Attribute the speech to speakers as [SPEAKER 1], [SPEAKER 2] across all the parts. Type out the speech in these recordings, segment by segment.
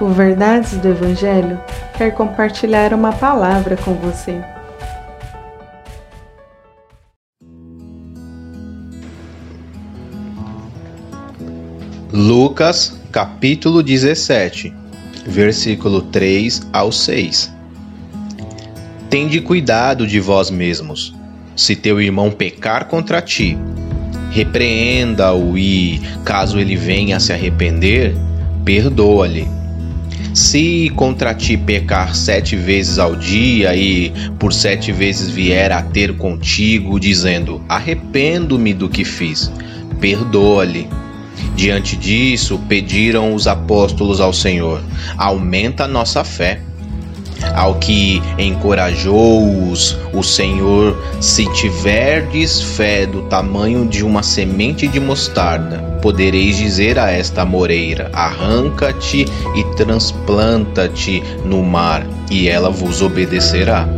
[SPEAKER 1] O Verdades do Evangelho quer compartilhar uma palavra com você.
[SPEAKER 2] Lucas, capítulo 17, versículo 3 ao 6. Tende cuidado de vós mesmos. Se teu irmão pecar contra ti, repreenda-o e, caso ele venha a se arrepender, perdoa-lhe. Se contra ti pecar sete vezes ao dia e por sete vezes vier a ter contigo, dizendo: Arrependo-me do que fiz, perdoa-lhe. Diante disso, pediram os apóstolos ao Senhor: aumenta a nossa fé. Ao que encorajou-os o Senhor: se tiverdes fé do tamanho de uma semente de mostarda, podereis dizer a esta moreira: arranca-te e transplanta-te no mar, e ela vos obedecerá.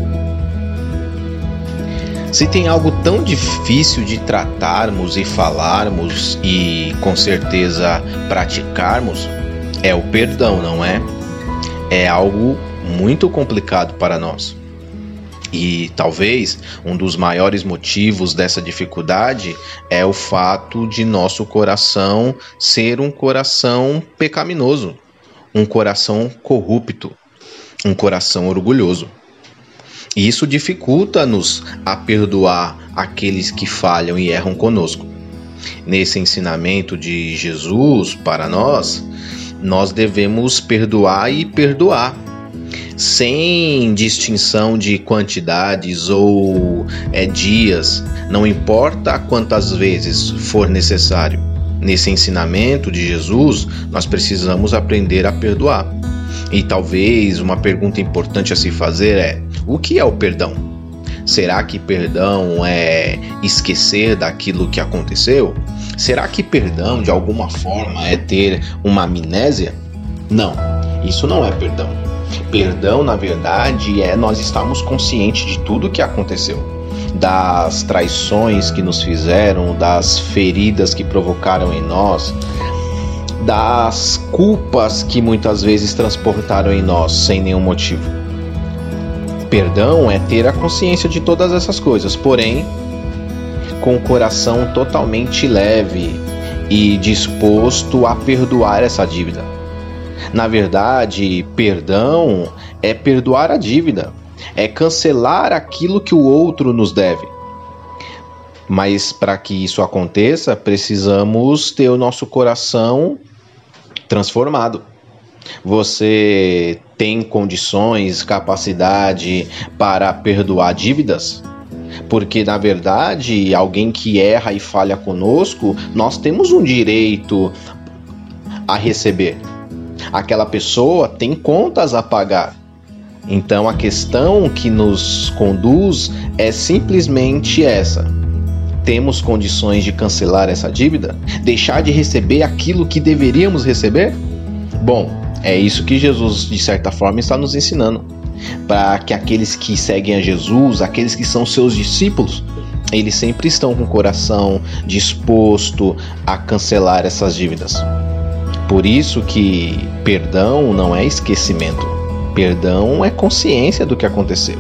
[SPEAKER 2] Se tem algo tão difícil de tratarmos e falarmos e com certeza praticarmos, é o perdão, não é? É algo muito complicado para nós. E talvez um dos maiores motivos dessa dificuldade é o fato de nosso coração ser um coração pecaminoso, um coração corrupto, um coração orgulhoso. E isso dificulta-nos a perdoar aqueles que falham e erram conosco. Nesse ensinamento de Jesus para nós, nós devemos perdoar e perdoar, sem distinção de quantidades ou é, dias, não importa quantas vezes for necessário. Nesse ensinamento de Jesus, nós precisamos aprender a perdoar. E talvez uma pergunta importante a se fazer é: o que é o perdão? Será que perdão é esquecer daquilo que aconteceu? Será que perdão de alguma forma é ter uma amnésia? Não, isso não é perdão. Perdão, na verdade, é nós estarmos conscientes de tudo que aconteceu, das traições que nos fizeram, das feridas que provocaram em nós, das culpas que muitas vezes transportaram em nós sem nenhum motivo. Perdão é ter a consciência de todas essas coisas, porém, com o coração totalmente leve e disposto a perdoar essa dívida. Na verdade, perdão é perdoar a dívida, é cancelar aquilo que o outro nos deve. Mas para que isso aconteça, precisamos ter o nosso coração transformado. Você tem condições, capacidade para perdoar dívidas? Porque na verdade, alguém que erra e falha conosco, nós temos um direito a receber. Aquela pessoa tem contas a pagar. Então a questão que nos conduz é simplesmente essa: temos condições de cancelar essa dívida? Deixar de receber aquilo que deveríamos receber? Bom, é isso que Jesus, de certa forma, está nos ensinando. Para que aqueles que seguem a Jesus, aqueles que são seus discípulos, eles sempre estão com o coração disposto a cancelar essas dívidas. Por isso que perdão não é esquecimento. Perdão é consciência do que aconteceu.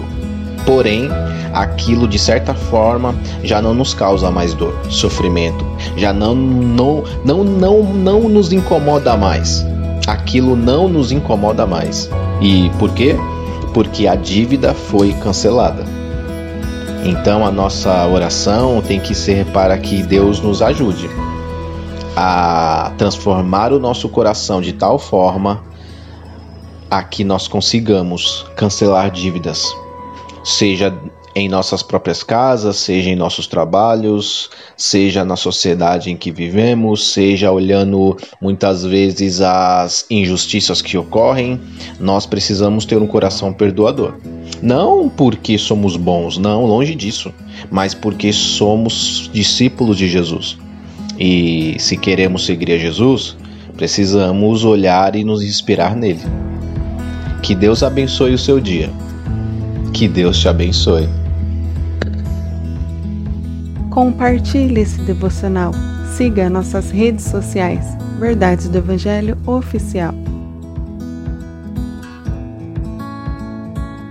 [SPEAKER 2] Porém, aquilo de certa forma já não nos causa mais dor, sofrimento, já não não não não, não nos incomoda mais aquilo não nos incomoda mais. E por quê? Porque a dívida foi cancelada. Então a nossa oração tem que ser para que Deus nos ajude a transformar o nosso coração de tal forma a que nós consigamos cancelar dívidas, seja em nossas próprias casas, seja em nossos trabalhos, seja na sociedade em que vivemos, seja olhando muitas vezes as injustiças que ocorrem, nós precisamos ter um coração perdoador. Não porque somos bons, não, longe disso, mas porque somos discípulos de Jesus. E se queremos seguir a Jesus, precisamos olhar e nos inspirar nele. Que Deus abençoe o seu dia. Que Deus te abençoe.
[SPEAKER 1] Compartilhe esse devocional. Siga nossas redes sociais. Verdades do Evangelho Oficial.